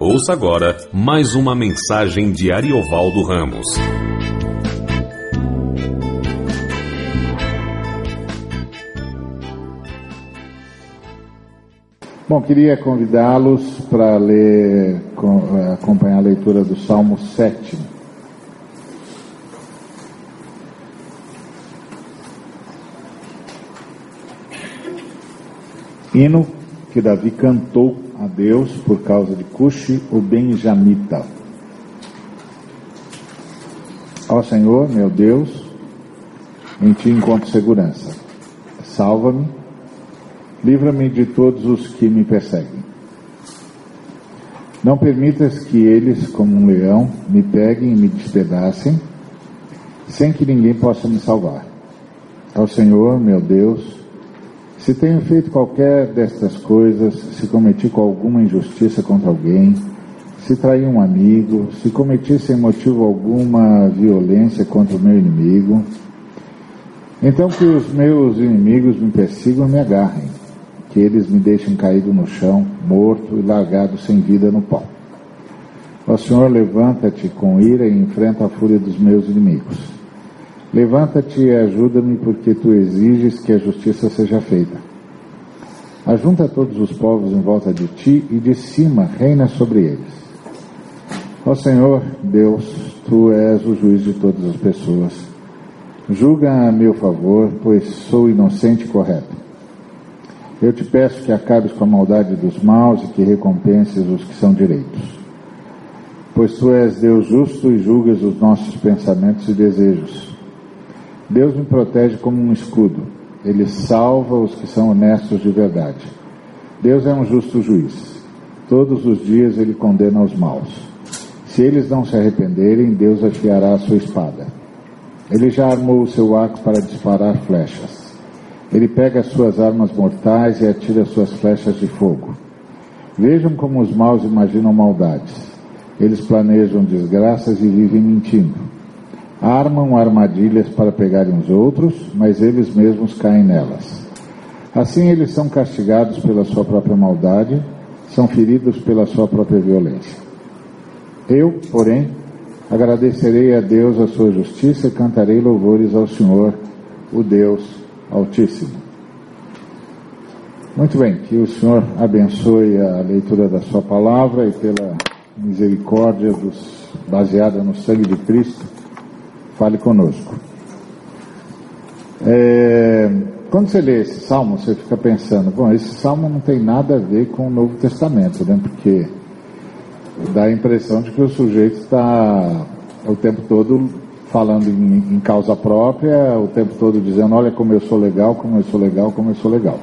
Ouça agora mais uma mensagem de Ariovaldo Ramos. Bom, queria convidá-los para ler, eh, acompanhar a leitura do Salmo 7. Hino que Davi cantou a Deus por causa de Cuxi, o benjamita. Ó Senhor, meu Deus, em ti encontro segurança. Salva-me, livra-me de todos os que me perseguem. Não permitas que eles, como um leão, me peguem e me despedacem, sem que ninguém possa me salvar. Ó Senhor, meu Deus, se tenho feito qualquer destas coisas, se cometi com alguma injustiça contra alguém, se traí um amigo, se cometi sem motivo alguma violência contra o meu inimigo, então que os meus inimigos me persigam e me agarrem, que eles me deixem caído no chão, morto e largado sem vida no pó. Ó Senhor, levanta-te com ira e enfrenta a fúria dos meus inimigos. Levanta-te e ajuda-me, porque tu exiges que a justiça seja feita. Ajunta todos os povos em volta de ti e de cima reina sobre eles. Ó Senhor, Deus, tu és o juiz de todas as pessoas. Julga a meu favor, pois sou inocente e correto. Eu te peço que acabes com a maldade dos maus e que recompenses os que são direitos. Pois tu és Deus justo e julgas os nossos pensamentos e desejos. Deus me protege como um escudo. Ele salva os que são honestos de verdade. Deus é um justo juiz. Todos os dias ele condena os maus. Se eles não se arrependerem, Deus afiará a sua espada. Ele já armou o seu arco para disparar flechas. Ele pega as suas armas mortais e atira suas flechas de fogo. Vejam como os maus imaginam maldades. Eles planejam desgraças e vivem mentindo armam armadilhas para pegarem os outros, mas eles mesmos caem nelas. Assim eles são castigados pela sua própria maldade, são feridos pela sua própria violência. Eu, porém, agradecerei a Deus a sua justiça e cantarei louvores ao Senhor, o Deus Altíssimo. Muito bem, que o Senhor abençoe a leitura da sua palavra e pela misericórdia dos, baseada no sangue de Cristo Fale conosco. É, quando você lê esse salmo, você fica pensando, bom, esse salmo não tem nada a ver com o Novo Testamento, né? Porque dá a impressão de que o sujeito está o tempo todo falando em, em, causa própria, o tempo todo dizendo, olha como eu sou legal, como eu sou legal, como eu sou legal.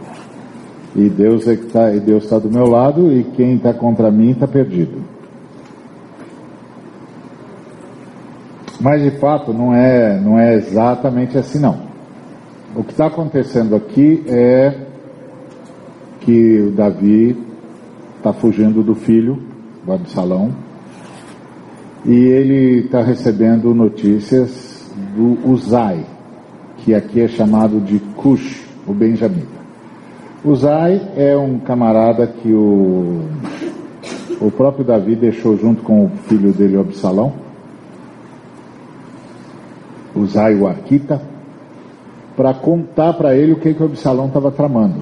E Deus é que tá, e Deus está do meu lado e quem está contra mim está perdido. Mas de fato não é, não é exatamente assim não. O que está acontecendo aqui é que o Davi está fugindo do filho, do Absalão, e ele está recebendo notícias do Uzai, que aqui é chamado de Cush, o Benjamita. Uzai é um camarada que o, o próprio Davi deixou junto com o filho dele, o Absalão, O Arquita, para contar para ele o que, que o Absalão estava tramando.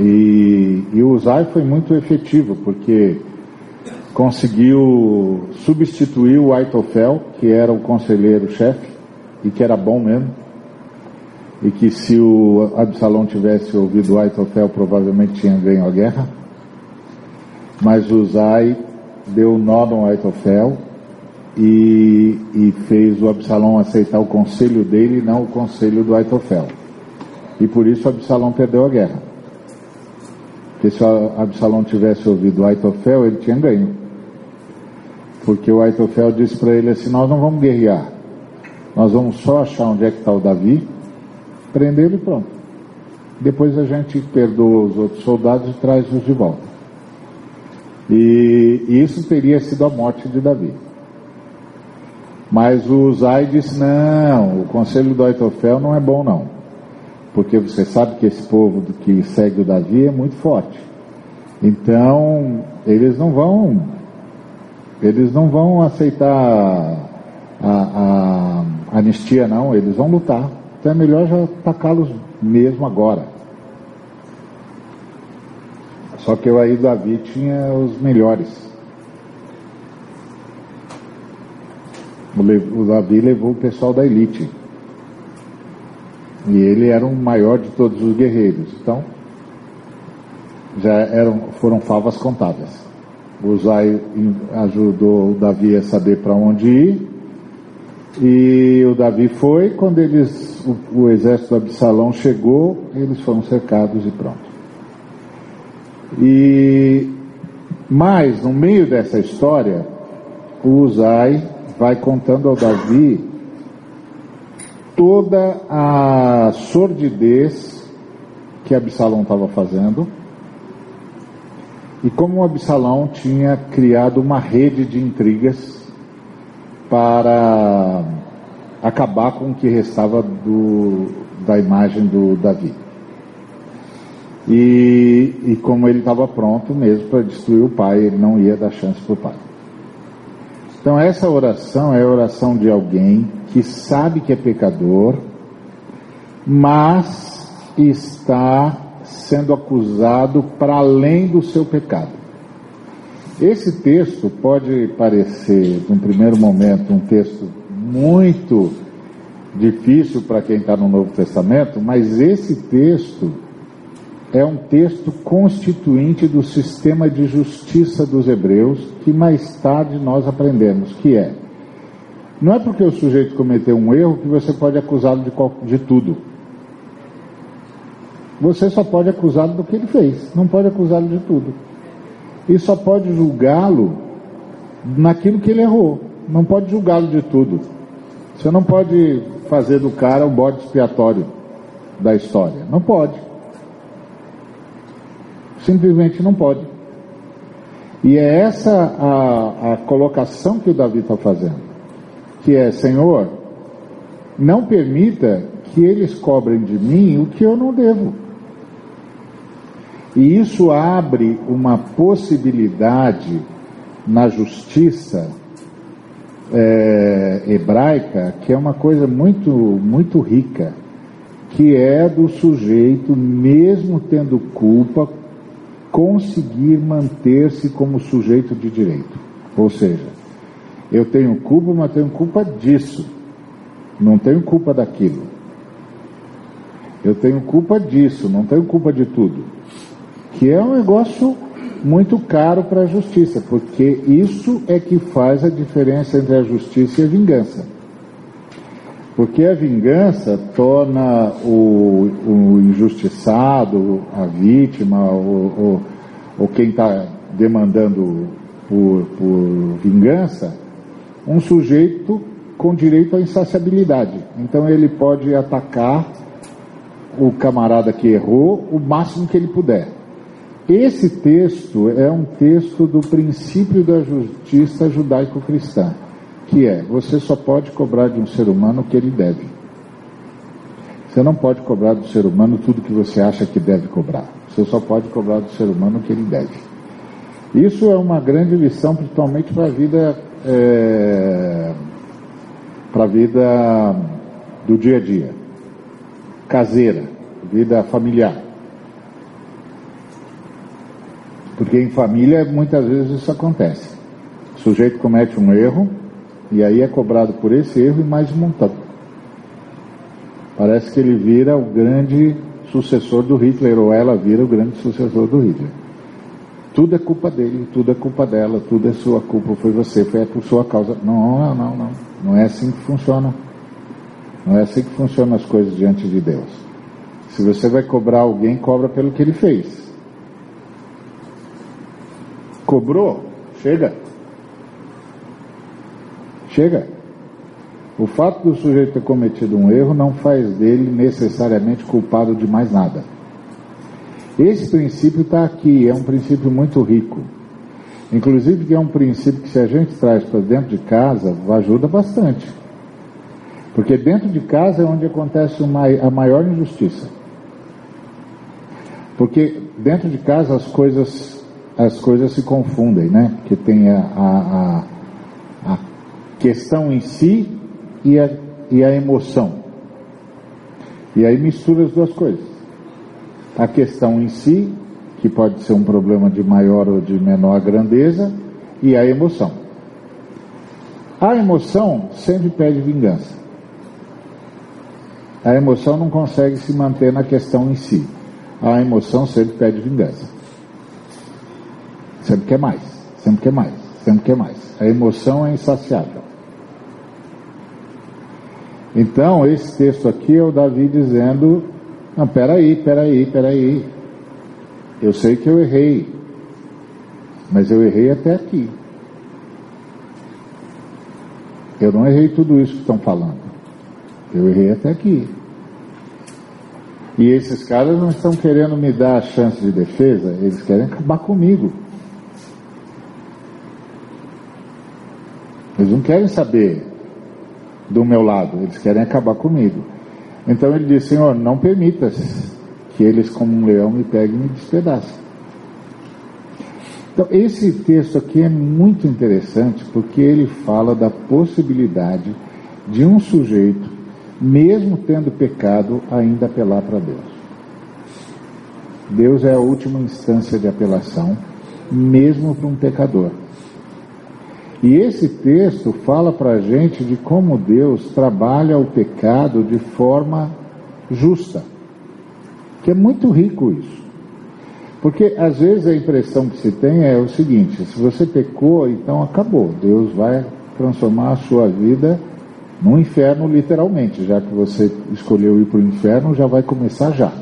E, e o Uzai foi muito efetivo, porque conseguiu substituir o Aitofel, que era o conselheiro-chefe, e que era bom mesmo, e que se o Absalão tivesse ouvido o Aitofel, provavelmente tinha ganho a guerra. Mas o Uzai deu nó no Aitofel e, e fez o Absalão aceitar o conselho dele e não o conselho do Aitofel. E por isso o Absalão perdeu a guerra. Porque se o Absalão tivesse ouvido o Aitofel, ele tinha ganho. Porque o Aitofel disse para ele assim: Nós não vamos guerrear, nós vamos só achar onde é que está o Davi, prendê-lo e pronto. Depois a gente perdoa os outros soldados e traz-os de volta. E, e isso teria sido a morte de Davi. Mas o Zay disse: não, o conselho do Aitofel não é bom, não. Porque você sabe que esse povo que segue o Davi é muito forte. Então, eles não vão, eles não vão aceitar a, a anistia, não, eles vão lutar. Então é melhor já atacá-los mesmo agora. Só que aí Davi tinha os melhores. O Davi levou o pessoal da elite. E ele era o maior de todos os guerreiros. Então, já eram, foram favas contadas. O Zai ajudou o Davi a saber para onde ir. E o Davi foi, quando eles, o, o exército do Absalão chegou, eles foram cercados e pronto. E mas no meio dessa história, o Uzai vai contando ao Davi toda a sordidez que Absalão estava fazendo e como Absalão tinha criado uma rede de intrigas para acabar com o que restava do, da imagem do Davi. E, e como ele estava pronto mesmo para destruir o pai, ele não ia dar chance para o pai. Então, essa oração é a oração de alguém que sabe que é pecador, mas está sendo acusado para além do seu pecado. Esse texto pode parecer, num primeiro momento, um texto muito difícil para quem está no Novo Testamento, mas esse texto é um texto constituinte do sistema de justiça dos hebreus que mais tarde nós aprendemos, que é não é porque o sujeito cometeu um erro que você pode acusá-lo de, de tudo. Você só pode acusá-lo do que ele fez, não pode acusá-lo de tudo. E só pode julgá-lo naquilo que ele errou, não pode julgá-lo de tudo. Você não pode fazer do cara o bode expiatório da história, não pode. Simplesmente não pode. E é essa a, a colocação que o Davi está fazendo, que é, Senhor, não permita que eles cobrem de mim o que eu não devo. E isso abre uma possibilidade na justiça é, hebraica que é uma coisa muito, muito rica, que é do sujeito, mesmo tendo culpa, conseguir manter-se como sujeito de direito. Ou seja, eu tenho culpa, mas tenho culpa disso, não tenho culpa daquilo. Eu tenho culpa disso, não tenho culpa de tudo que é um negócio muito caro para a justiça, porque isso é que faz a diferença entre a justiça e a vingança. Porque a vingança torna o, o injustiçado, a vítima, ou, quem está demandando por, por vingança, um sujeito com direito à insaciabilidade. Então ele pode atacar o camarada que errou o máximo que ele puder. Esse texto é um texto do princípio da justiça judaico-cristã, que é: você só pode cobrar de um ser humano o que ele deve. Você não pode cobrar do ser humano tudo que você acha que deve cobrar. Você só pode cobrar do ser humano o que ele deve. Isso é uma grande lição, principalmente para a vida, é, para a vida do dia a dia, caseira, vida familiar. Porque em família muitas vezes isso acontece. O sujeito comete um erro e aí é cobrado por esse erro e mais um montão. Parece que ele vira o grande sucessor do Hitler, ou ela vira o grande sucessor do Hitler. Tudo é culpa dele, tudo é culpa dela, tudo é sua culpa, foi você, foi por sua causa. Não, não, não, não. Não é assim que funciona. Não é assim que funcionam as coisas diante de Deus. Se você vai cobrar alguém, cobra pelo que ele fez. Cobrou? Chega. Chega. O fato do sujeito ter cometido um erro não faz dele necessariamente culpado de mais nada. Esse princípio está aqui, é um princípio muito rico. Inclusive que é um princípio que se a gente traz para dentro de casa, ajuda bastante. Porque dentro de casa é onde acontece uma, a maior injustiça. Porque dentro de casa as coisas as coisas se confundem, né? Porque tem a, a, a questão em si e a, e a emoção. E aí mistura as duas coisas. A questão em si, que pode ser um problema de maior ou de menor grandeza, e a emoção. A emoção sempre pede vingança. A emoção não consegue se manter na questão em si. A emoção sempre pede vingança. Sempre quer mais, sempre quer mais, sempre quer mais. A emoção é insaciável. Então, esse texto aqui é o Davi dizendo: Não, peraí, peraí, peraí. Eu sei que eu errei, mas eu errei até aqui. Eu não errei tudo isso que estão falando. Eu errei até aqui. E esses caras não estão querendo me dar a chance de defesa, eles querem acabar comigo. Eles não querem saber do meu lado, eles querem acabar comigo. Então ele diz: Senhor, não permitas que eles, como um leão, me peguem e me despedacem. Então, esse texto aqui é muito interessante porque ele fala da possibilidade de um sujeito, mesmo tendo pecado, ainda apelar para Deus. Deus é a última instância de apelação, mesmo para um pecador. E esse texto fala para a gente de como Deus trabalha o pecado de forma justa, que é muito rico isso. Porque às vezes a impressão que se tem é o seguinte: se você pecou, então acabou. Deus vai transformar a sua vida no inferno, literalmente. Já que você escolheu ir para o inferno, já vai começar já.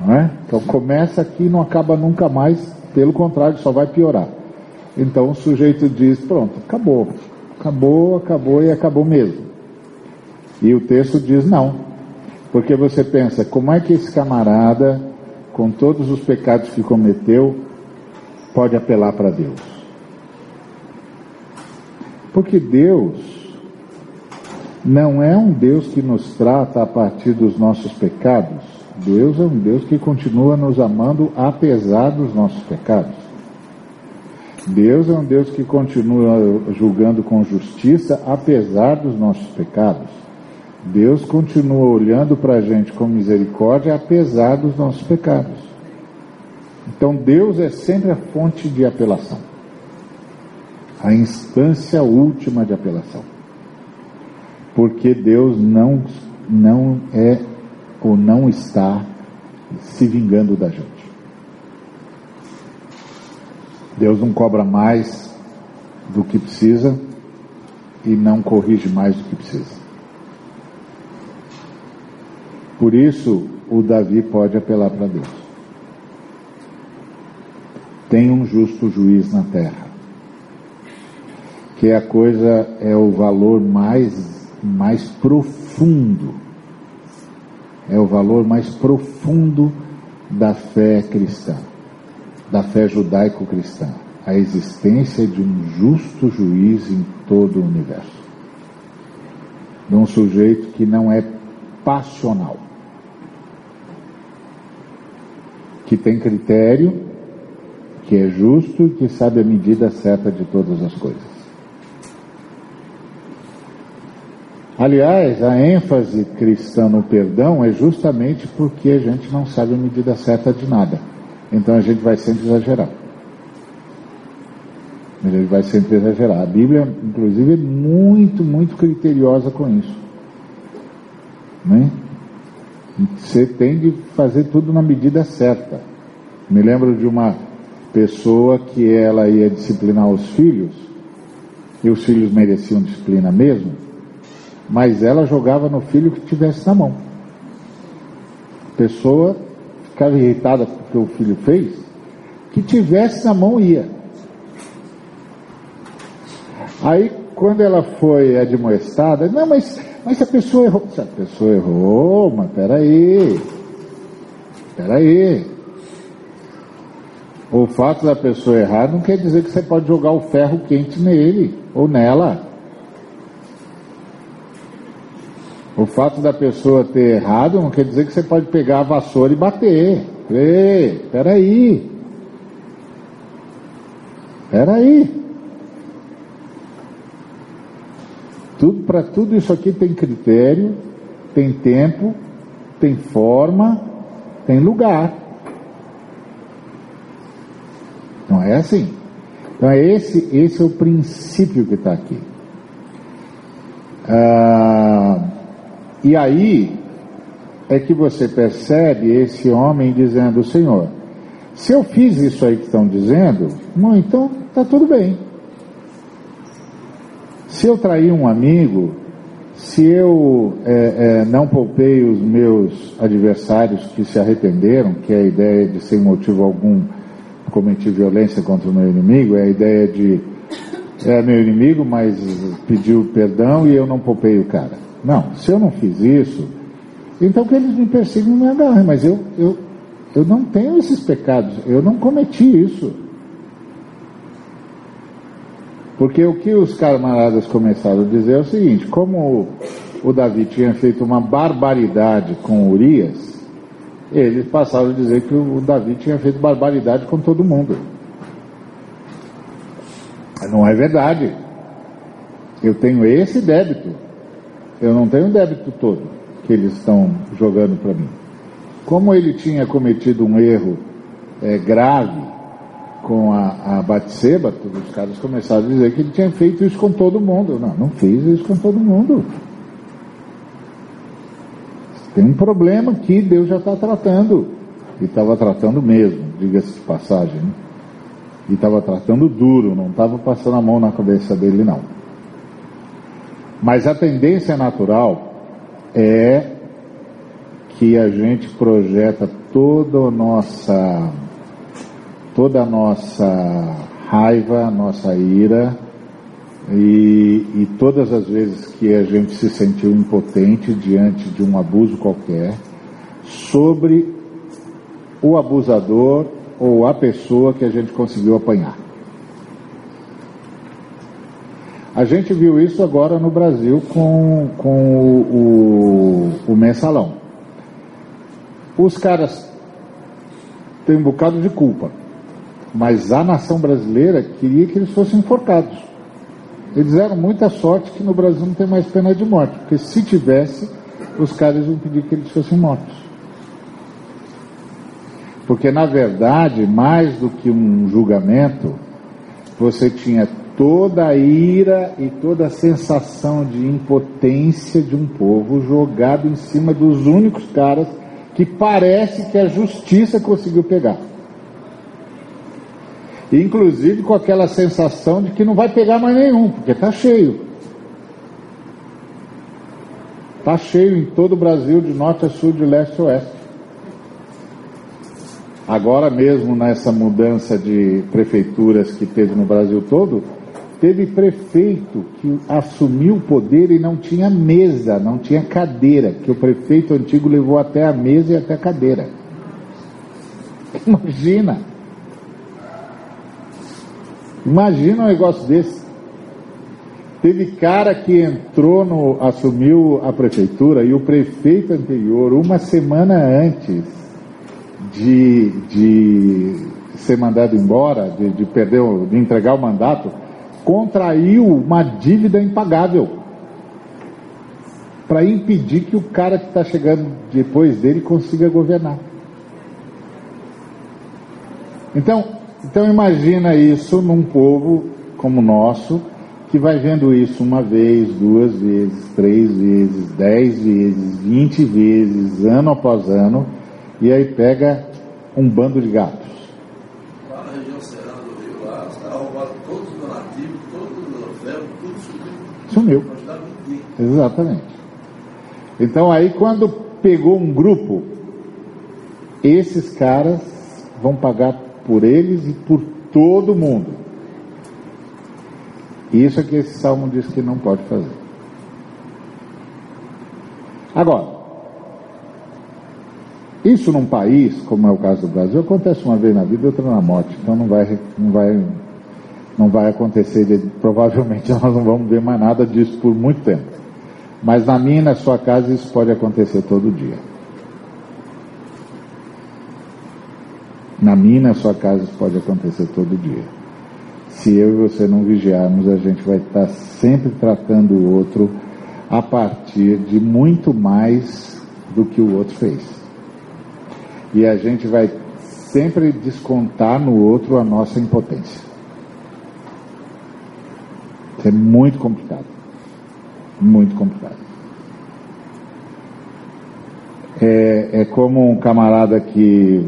Não é? Então começa aqui e não acaba nunca mais, pelo contrário, só vai piorar. Então o sujeito diz: pronto, acabou. Acabou, acabou e acabou mesmo. E o texto diz: não. Porque você pensa, como é que esse camarada com todos os pecados que cometeu, pode apelar para Deus. Porque Deus não é um Deus que nos trata a partir dos nossos pecados. Deus é um Deus que continua nos amando apesar dos nossos pecados. Deus é um Deus que continua julgando com justiça apesar dos nossos pecados. Deus continua olhando para a gente com misericórdia, apesar dos nossos pecados. Então, Deus é sempre a fonte de apelação, a instância última de apelação. Porque Deus não, não é ou não está se vingando da gente. Deus não cobra mais do que precisa e não corrige mais do que precisa. Por isso, o Davi pode apelar para Deus. Tem um justo juiz na terra. Que a coisa é o valor mais, mais profundo. É o valor mais profundo da fé cristã, da fé judaico-cristã. A existência de um justo juiz em todo o universo. De um sujeito que não é passional que tem critério, que é justo e que sabe a medida certa de todas as coisas. Aliás, a ênfase cristã no perdão é justamente porque a gente não sabe a medida certa de nada. Então a gente vai sempre exagerar. A gente vai sempre exagerar. A Bíblia, inclusive, é muito, muito criteriosa com isso. Né? Você tem de fazer tudo na medida certa. Me lembro de uma pessoa que ela ia disciplinar os filhos, e os filhos mereciam disciplina mesmo, mas ela jogava no filho que tivesse na mão. Pessoa ficava irritada com o filho fez, que tivesse na mão ia. Aí, quando ela foi admoestada, não, mas mas a pessoa errou, se a pessoa errou, mas peraí, peraí. O fato da pessoa errar não quer dizer que você pode jogar o ferro quente nele ou nela. O fato da pessoa ter errado não quer dizer que você pode pegar a vassoura e bater. Ei, peraí. Espera aí. Tudo, Para tudo isso aqui tem critério, tem tempo, tem forma, tem lugar. Não é assim. Então esse, esse é o princípio que está aqui. Ah, e aí é que você percebe esse homem dizendo, Senhor, se eu fiz isso aí que estão dizendo, bom, então está tudo bem. Se eu traí um amigo, se eu é, é, não poupei os meus adversários que se arrependeram, que é a ideia de sem motivo algum cometer violência contra o meu inimigo, é a ideia de é meu inimigo, mas pediu perdão e eu não poupei o cara. Não, se eu não fiz isso, então que eles me persigam me agarrem, mas eu, eu, eu não tenho esses pecados, eu não cometi isso. Porque o que os camaradas começaram a dizer é o seguinte: como o Davi tinha feito uma barbaridade com Urias, eles passaram a dizer que o Davi tinha feito barbaridade com todo mundo. Não é verdade. Eu tenho esse débito. Eu não tenho o débito todo que eles estão jogando para mim. Como ele tinha cometido um erro é, grave com a, a Batseba, os caras começaram a dizer que ele tinha feito isso com todo mundo. Não, não fiz isso com todo mundo. Tem um problema que Deus já está tratando. E estava tratando mesmo, diga-se de passagem. Né? E estava tratando duro, não estava passando a mão na cabeça dele, não. Mas a tendência natural é que a gente projeta toda nossa toda a nossa raiva, nossa ira e, e todas as vezes que a gente se sentiu impotente diante de um abuso qualquer sobre o abusador ou a pessoa que a gente conseguiu apanhar. A gente viu isso agora no Brasil com, com o, o, o mensalão. Os caras têm um bocado de culpa, mas a nação brasileira queria que eles fossem enforcados. Eles deram muita sorte que no Brasil não tem mais pena de morte, porque se tivesse, os caras iam pedir que eles fossem mortos. Porque, na verdade, mais do que um julgamento, você tinha toda a ira e toda a sensação de impotência de um povo jogado em cima dos únicos caras que parece que a justiça conseguiu pegar. Inclusive com aquela sensação de que não vai pegar mais nenhum, porque está cheio. Está cheio em todo o Brasil, de norte a sul, de leste a oeste. Agora mesmo nessa mudança de prefeituras que teve no Brasil todo, teve prefeito que assumiu o poder e não tinha mesa, não tinha cadeira, que o prefeito antigo levou até a mesa e até a cadeira. Imagina! Imagina um negócio desse. Teve cara que entrou no, assumiu a prefeitura e o prefeito anterior, uma semana antes, de, de ser mandado embora, de, de perder, de entregar o mandato, contraiu uma dívida impagável para impedir que o cara que está chegando depois dele consiga governar. Então, então imagina isso num povo como o nosso, que vai vendo isso uma vez, duas vezes, três vezes, dez vezes, vinte vezes, ano após ano, e aí pega um bando de gatos. Lá na região serrana do Rio, lá, os caras roubaram todos os donativos, todos os troféus, tudo sumiu. Exatamente. Então aí quando pegou um grupo, esses caras vão pagar por eles e por todo mundo. Isso é que esse salmo diz que não pode fazer. Agora, isso num país, como é o caso do Brasil, acontece uma vez na vida e outra na morte. Então não vai, não vai, não vai acontecer. Provavelmente nós não vamos ver mais nada disso por muito tempo. Mas na minha e na sua casa isso pode acontecer todo dia. Na minha e na sua casa isso pode acontecer todo dia. Se eu e você não vigiarmos, a gente vai estar sempre tratando o outro a partir de muito mais do que o outro fez. E a gente vai sempre descontar no outro a nossa impotência. É muito complicado. Muito complicado. É, é como um camarada que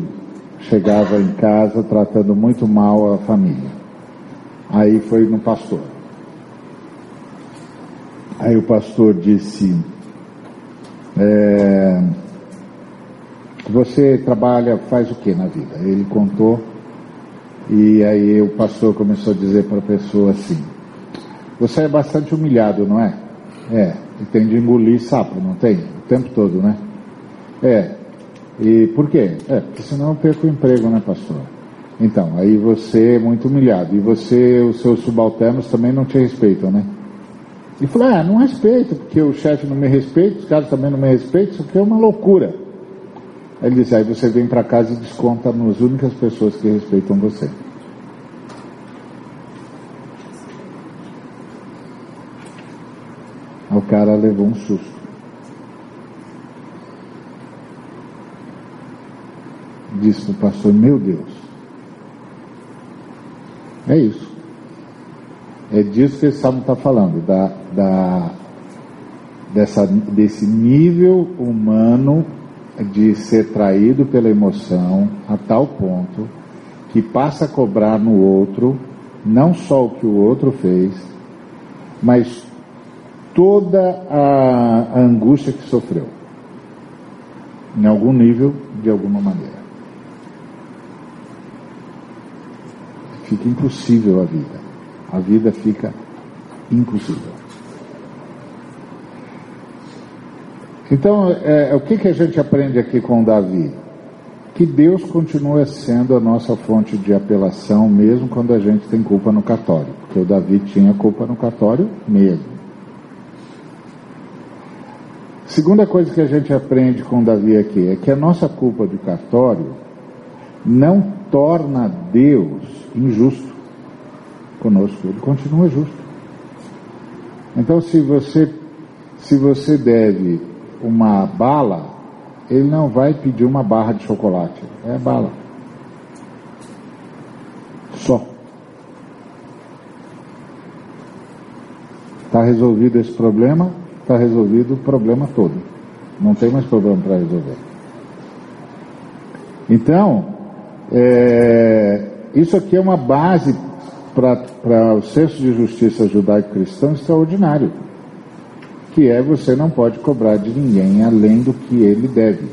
chegava em casa tratando muito mal a família. Aí foi no pastor. Aí o pastor disse: é, Você trabalha, faz o que na vida? Ele contou, e aí o pastor começou a dizer para a pessoa assim: Você é bastante humilhado, não é? É, e tem de engolir sapo, não tem? O tempo todo, né? É. E por quê? É, porque senão eu perco o emprego, né, pastor? Então, aí você é muito humilhado. E você, os seus subalternos também não te respeitam, né? E falou, ah, não respeito, porque o chefe não me respeita, os caras também não me respeitam, isso aqui é uma loucura. Aí ele disse, aí você vem para casa e desconta nas únicas pessoas que respeitam você. Cara levou um susto. Disse o pastor, meu Deus. É isso. É disso que esse salmo está falando, da, da, dessa, desse nível humano de ser traído pela emoção a tal ponto que passa a cobrar no outro não só o que o outro fez, mas toda a, angústia que sofreu, em algum nível, de alguma maneira. Fica impossível a vida a vida fica impossível. Então, é, é, o que, que a gente aprende aqui com Davi? Que Deus continua sendo a nossa fonte de apelação, mesmo quando a gente tem culpa no cartório. Porque o Davi tinha culpa no cartório mesmo. Segunda coisa que a gente aprende com Davi aqui é que a nossa culpa de cartório não torna Deus injusto conosco, ele continua justo. Então, se você, se você deve uma bala, ele não vai pedir uma barra de chocolate, é bala. Só. Está resolvido esse problema, está resolvido o problema todo. Não tem mais problema para resolver. Então, é, isso aqui é uma base para o senso de justiça judaico-cristão extraordinário, que é você não pode cobrar de ninguém além do que ele deve.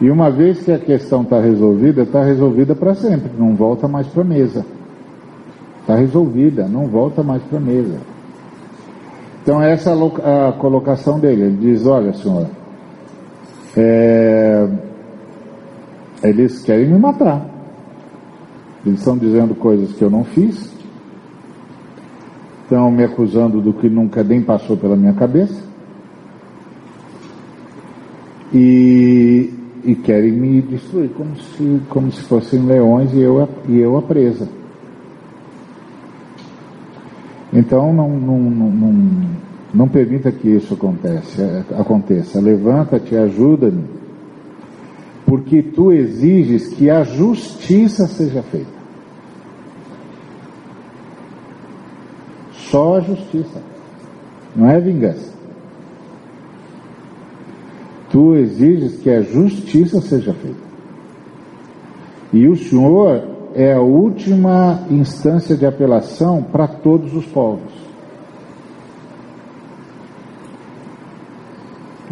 E uma vez que a questão está resolvida, está resolvida para sempre, não volta mais para a mesa. Está resolvida, não volta mais para a mesa. Então essa é a colocação dele. Ele diz, olha senhor, é, eles querem me matar. Eles estão dizendo coisas que eu não fiz. Estão me acusando do que nunca nem passou pela minha cabeça. E, e querem me destruir como se, como se fossem leões e eu, e eu a presa. Então não, não, não, não, permita que isso aconteça. aconteça. Levanta-te, ajuda-me porque tu exiges que a justiça seja feita. Só a justiça, não é vingança. Tu exiges que a justiça seja feita. E o Senhor é a última instância de apelação para todos os povos.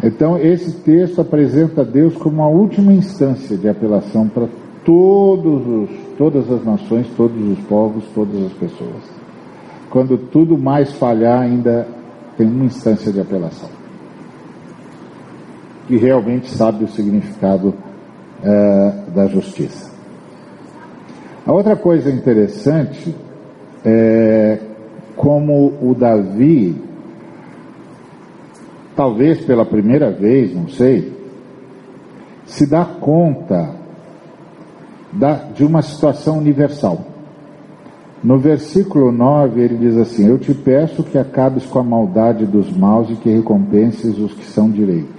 Então, esse texto apresenta Deus como a última instância de apelação para todos os, todas as nações, todos os povos, todas as pessoas. Quando tudo mais falhar, ainda tem uma instância de apelação. Que realmente sabe o significado uh, da justiça. A outra coisa interessante é como o Davi talvez pela primeira vez, não sei, se dá conta da, de uma situação universal. No versículo 9 ele diz assim: Eu te peço que acabes com a maldade dos maus e que recompenses os que são direitos.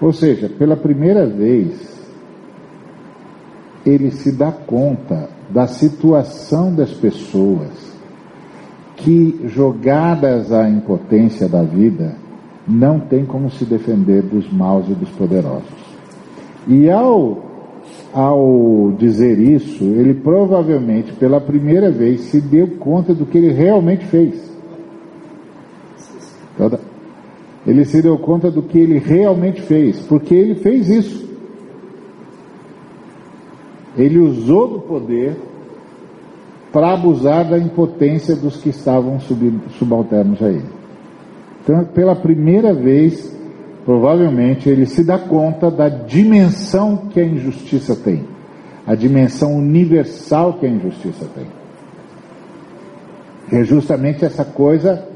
Ou seja, pela primeira vez, ele se dá conta da situação das pessoas que, jogadas à impotência da vida, não tem como se defender dos maus e dos poderosos. E ao, ao dizer isso, ele provavelmente pela primeira vez se deu conta do que ele realmente fez. Ele se deu conta do que ele realmente fez, porque ele fez isso. Ele usou do poder para abusar da impotência dos que estavam subalternos a ele. Então, pela primeira vez, provavelmente, ele se dá conta da dimensão que a injustiça tem, a dimensão universal que a injustiça tem. É justamente essa coisa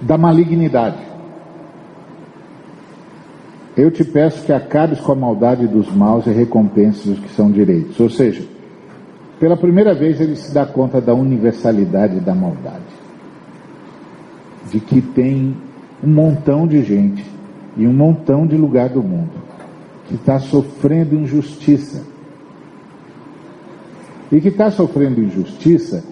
da malignidade. Eu te peço que acabes com a maldade dos maus e recompenses os que são direitos. Ou seja, pela primeira vez ele se dá conta da universalidade da maldade. De que tem um montão de gente e um montão de lugar do mundo que está sofrendo injustiça. E que está sofrendo injustiça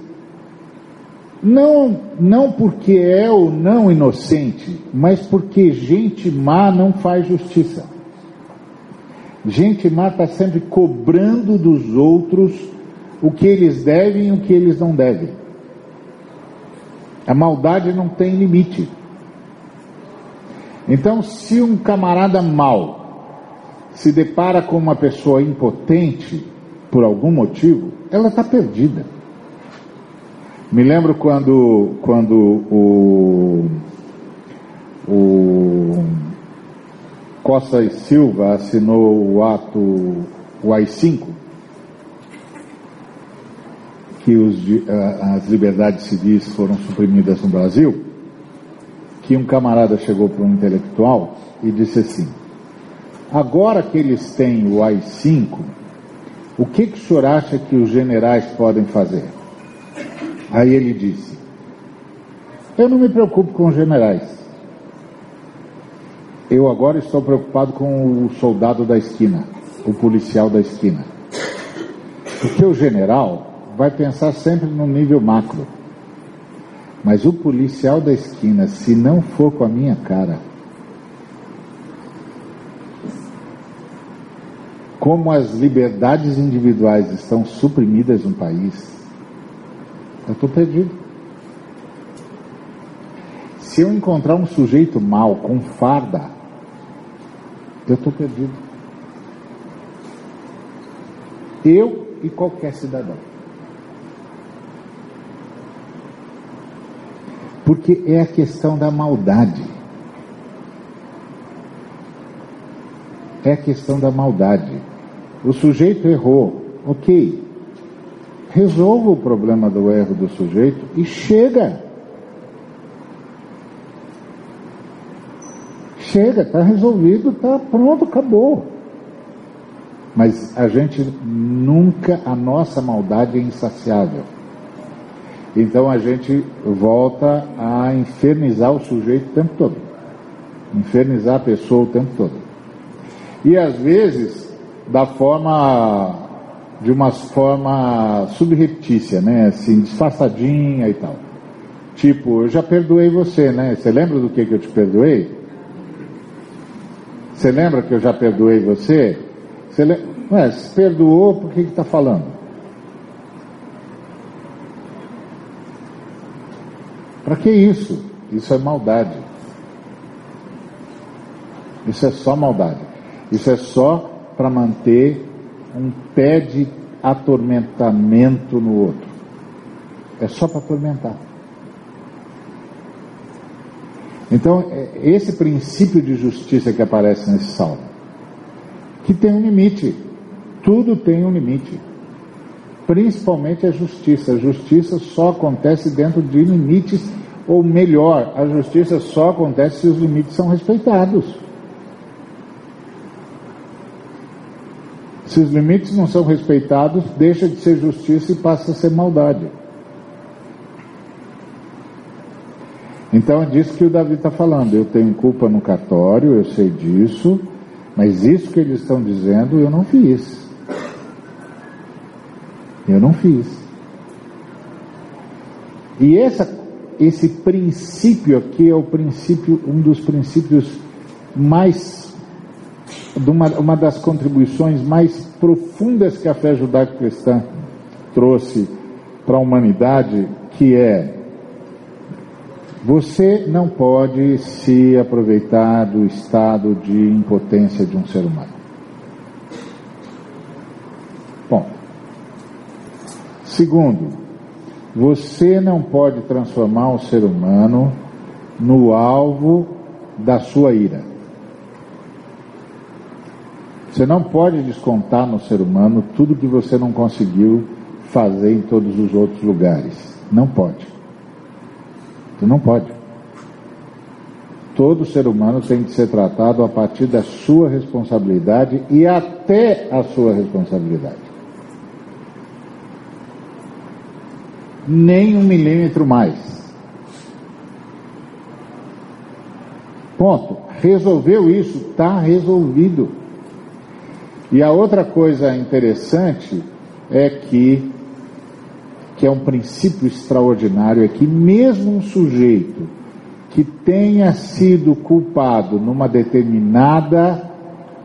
não, não porque é ou não inocente, mas porque gente má não faz justiça. Gente má está sempre cobrando dos outros o que eles devem e o que eles não devem. A maldade não tem limite. Então, se um camarada mau se depara com uma pessoa impotente, por algum motivo, ela está perdida. Me lembro quando, quando o, o Costa e Silva assinou o ato, o AI-5, que os, as liberdades civis foram suprimidas no Brasil, que um camarada chegou para um intelectual e disse assim: agora que eles têm o AI-5, o que, que o senhor acha que os generais podem fazer? Aí ele disse: Eu não me preocupo com os generais. Eu agora estou preocupado com o soldado da esquina, o policial da esquina. Porque o general vai pensar sempre no nível macro. Mas o policial da esquina, se não for com a minha cara, como as liberdades individuais estão suprimidas no país, eu estou perdido. Se eu encontrar um sujeito mal com farda, eu estou perdido. Eu e qualquer cidadão. Porque é a questão da maldade. É a questão da maldade. O sujeito errou, ok. Resolva o problema do erro do sujeito e chega. Chega, está resolvido, está pronto, acabou. Mas a gente nunca, a nossa maldade é insaciável. Então a gente volta a infernizar o sujeito o tempo todo. Infernizar a pessoa o tempo todo. E às vezes, da forma de uma forma subreptícia, né? Assim, disfarçadinha e tal. Tipo, eu já perdoei você, né? Você lembra do que, que eu te perdoei? Você lembra que eu já perdoei você? Você le... Ué, se perdoou, por que está falando? Para que isso? Isso é maldade. Isso é só maldade. Isso é só para manter um pé de atormentamento no outro. É só para atormentar. Então, é esse princípio de justiça que aparece nesse salmo, que tem um limite. Tudo tem um limite. Principalmente a justiça. A justiça só acontece dentro de limites, ou melhor, a justiça só acontece se os limites são respeitados. Se os limites não são respeitados, deixa de ser justiça e passa a ser maldade. Então é disso que o Davi está falando. Eu tenho culpa no cartório, eu sei disso, mas isso que eles estão dizendo eu não fiz. Eu não fiz. E essa, esse princípio aqui é o princípio, um dos princípios mais, uma, uma das contribuições mais profundas que a fé judaico-cristã trouxe para a humanidade, que é você não pode se aproveitar do estado de impotência de um ser humano. Bom. Segundo, você não pode transformar o ser humano no alvo da sua ira. Você não pode descontar no ser humano tudo que você não conseguiu fazer em todos os outros lugares. Não pode. Tu não pode. Todo ser humano tem que ser tratado a partir da sua responsabilidade e até a sua responsabilidade. Nem um milímetro mais. Ponto. Resolveu isso, está resolvido. E a outra coisa interessante é que que é um princípio extraordinário, é que mesmo um sujeito que tenha sido culpado numa determinada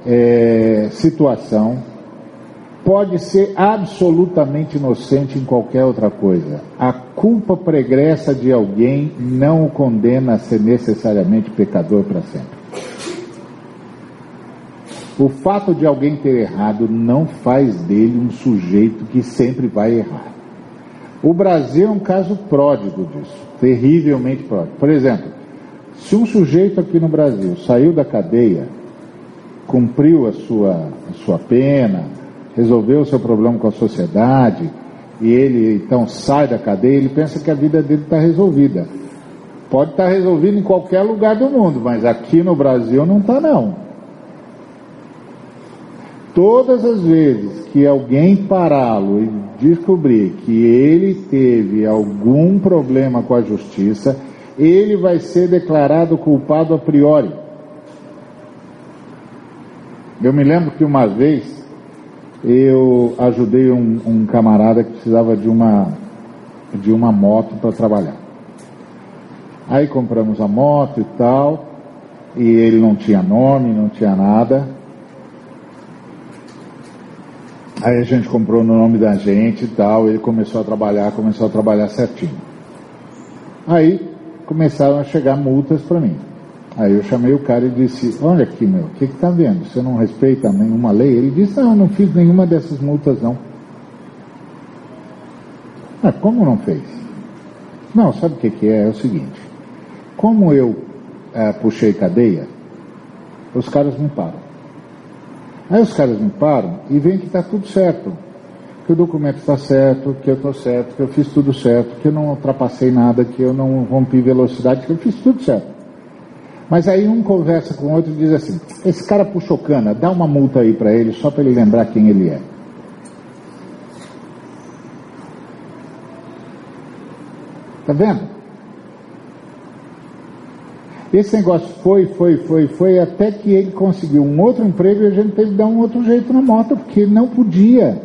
é, situação, pode ser absolutamente inocente em qualquer outra coisa. A culpa pregressa de alguém não o condena a ser necessariamente pecador para sempre. O fato de alguém ter errado não faz dele um sujeito que sempre vai errar. O Brasil é um caso pródigo disso, terrivelmente pródigo. Por exemplo, se um sujeito aqui no Brasil saiu da cadeia, cumpriu a sua, a sua pena, resolveu o seu problema com a sociedade, e ele então sai da cadeia, ele pensa que a vida dele está resolvida. Pode estar tá resolvida em qualquer lugar do mundo, mas aqui no Brasil não está não. Todas as vezes que alguém pará-lo e descobrir que ele teve algum problema com a justiça, ele vai ser declarado culpado a priori. Eu me lembro que uma vez eu ajudei um, um camarada que precisava de uma, de uma moto para trabalhar. Aí compramos a moto e tal, e ele não tinha nome, não tinha nada. Aí a gente comprou no nome da gente e tal, ele começou a trabalhar, começou a trabalhar certinho. Aí começaram a chegar multas para mim. Aí eu chamei o cara e disse, olha aqui meu, o que está vendo? Você não respeita nenhuma lei? Ele disse, não, não fiz nenhuma dessas multas não. Ah, como não fez? Não, sabe o que, que é? É o seguinte, como eu é, puxei cadeia, os caras me param. Aí os caras me param e veem que está tudo certo. Que o documento está certo, que eu estou certo, que eu fiz tudo certo, que eu não ultrapassei nada, que eu não rompi velocidade, que eu fiz tudo certo. Mas aí um conversa com o outro e diz assim: esse cara puxou cana, dá uma multa aí para ele, só para ele lembrar quem ele é. Tá vendo? Esse negócio foi, foi, foi, foi, até que ele conseguiu um outro emprego e a gente teve que dar um outro jeito na moto, porque ele não podia.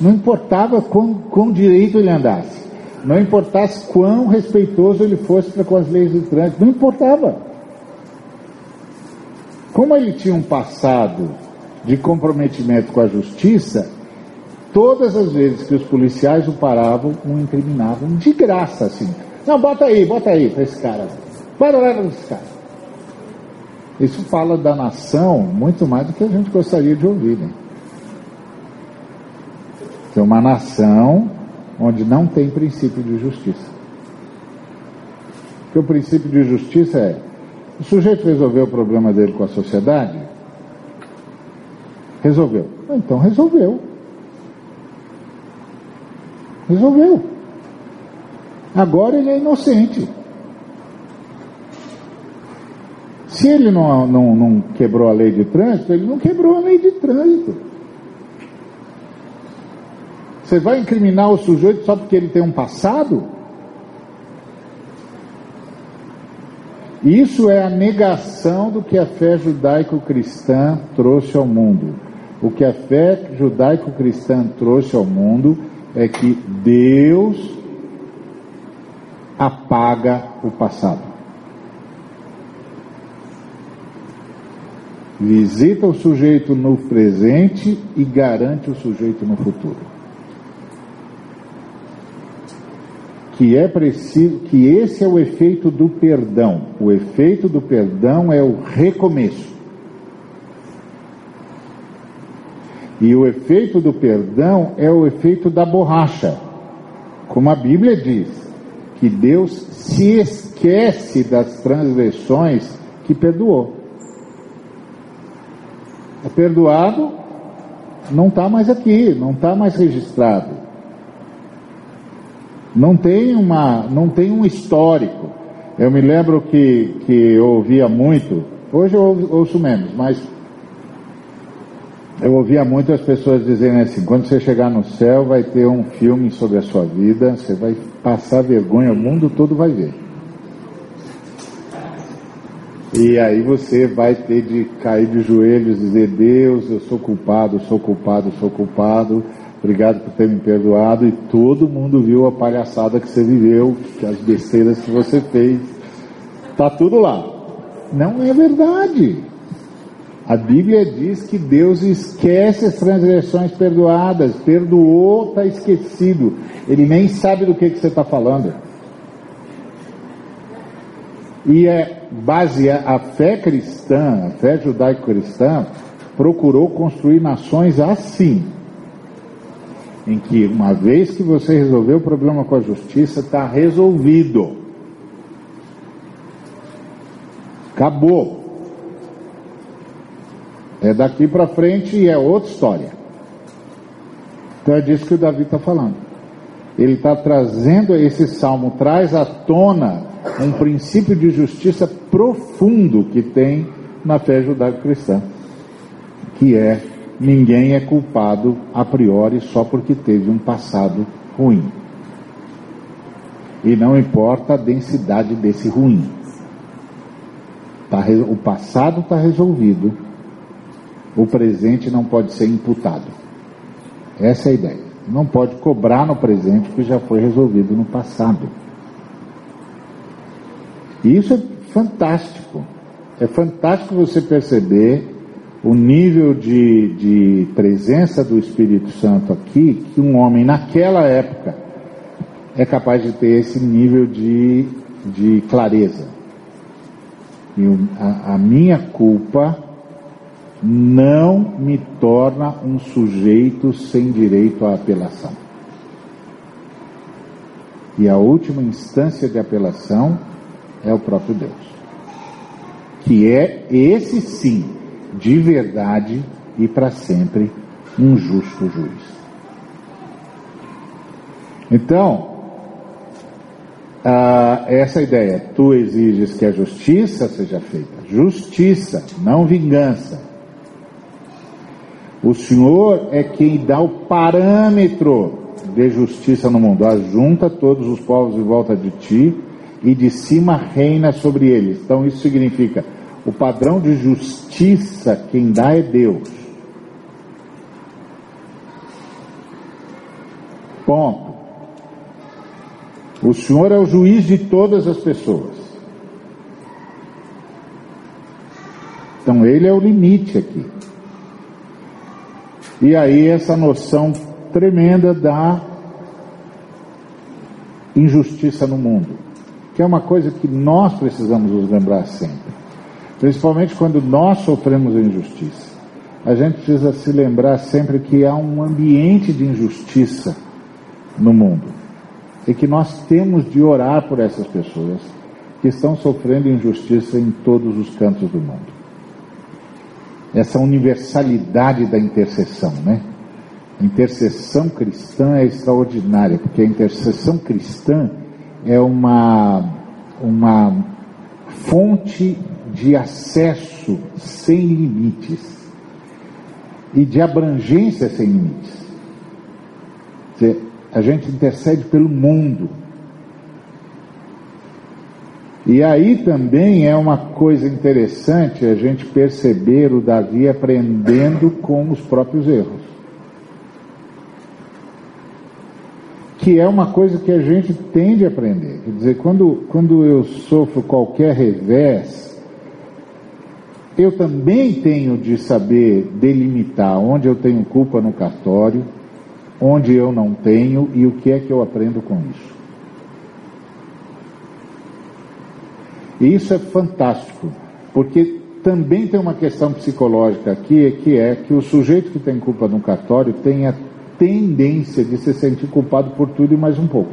Não importava quão, quão direito ele andasse. Não importasse quão respeitoso ele fosse para com as leis do trânsito. Não importava. Como ele tinha um passado de comprometimento com a justiça, todas as vezes que os policiais o paravam, o incriminavam de graça, assim. Não, bota aí, bota aí para esse cara. Para nesse cara. Isso fala da nação muito mais do que a gente gostaria de ouvir. Né? Tem uma nação onde não tem princípio de justiça. Porque o princípio de justiça é: o sujeito resolveu o problema dele com a sociedade? Resolveu. Então resolveu. Resolveu. Agora ele é inocente. Se ele não, não, não quebrou a lei de trânsito, ele não quebrou a lei de trânsito. Você vai incriminar o sujeito só porque ele tem um passado? Isso é a negação do que a fé judaico-cristã trouxe ao mundo. O que a fé judaico-cristã trouxe ao mundo é que Deus apaga o passado. Visita o sujeito no presente e garante o sujeito no futuro. Que é preciso, que esse é o efeito do perdão. O efeito do perdão é o recomeço. E o efeito do perdão é o efeito da borracha. Como a Bíblia diz, que Deus se esquece das transgressões que perdoou é perdoado, não está mais aqui, não está mais registrado. Não tem, uma, não tem um histórico. Eu me lembro que, que eu ouvia muito, hoje eu ouço menos, mas eu ouvia muito as pessoas dizendo assim: quando você chegar no céu, vai ter um filme sobre a sua vida, você vai passar vergonha, o mundo todo vai ver. E aí você vai ter de cair de joelhos e dizer: Deus, eu sou culpado, sou culpado, sou culpado. Obrigado por ter me perdoado. E todo mundo viu a palhaçada que você viveu, as besteiras que você fez. Tá tudo lá. Não é verdade. A Bíblia diz que Deus esquece as transgressões perdoadas. Perdoou, está esquecido. Ele nem sabe do que, que você está falando. E é base a fé cristã, a fé judaico-cristã, procurou construir nações assim, em que uma vez que você resolveu o problema com a justiça, está resolvido. Acabou. É daqui para frente e é outra história. Então é disso que o Davi está falando. Ele está trazendo esse salmo, traz à tona um princípio de justiça profundo que tem na fé judaico-cristã, que é ninguém é culpado a priori só porque teve um passado ruim. E não importa a densidade desse ruim. Tá, o passado está resolvido, o presente não pode ser imputado. Essa é a ideia. Não pode cobrar no presente que já foi resolvido no passado. E isso é fantástico. É fantástico você perceber o nível de, de presença do Espírito Santo aqui, que um homem naquela época é capaz de ter esse nível de, de clareza. E a, a minha culpa não me torna um sujeito sem direito à apelação. E a última instância de apelação é o próprio Deus. Que é esse sim, de verdade e para sempre, um justo juiz. Então, ah, essa ideia, tu exiges que a justiça seja feita, justiça, não vingança. O Senhor é quem dá o parâmetro de justiça no mundo. Ajunta todos os povos em volta de ti e de cima reina sobre eles. Então isso significa o padrão de justiça quem dá é Deus. Ponto. O Senhor é o juiz de todas as pessoas. Então ele é o limite aqui. E aí essa noção tremenda da injustiça no mundo que é uma coisa que nós precisamos nos lembrar sempre, principalmente quando nós sofremos injustiça. A gente precisa se lembrar sempre que há um ambiente de injustiça no mundo e que nós temos de orar por essas pessoas que estão sofrendo injustiça em todos os cantos do mundo. Essa universalidade da intercessão, né? A intercessão cristã é extraordinária, porque a intercessão cristã é uma, uma fonte de acesso sem limites e de abrangência sem limites. A gente intercede pelo mundo. E aí também é uma coisa interessante a gente perceber o Davi aprendendo com os próprios erros. Que é uma coisa que a gente tende a aprender. Quer dizer, quando, quando eu sofro qualquer revés, eu também tenho de saber delimitar onde eu tenho culpa no cartório, onde eu não tenho e o que é que eu aprendo com isso. E isso é fantástico, porque também tem uma questão psicológica aqui, que é que o sujeito que tem culpa no cartório tem a tendência de se sentir culpado por tudo e mais um pouco.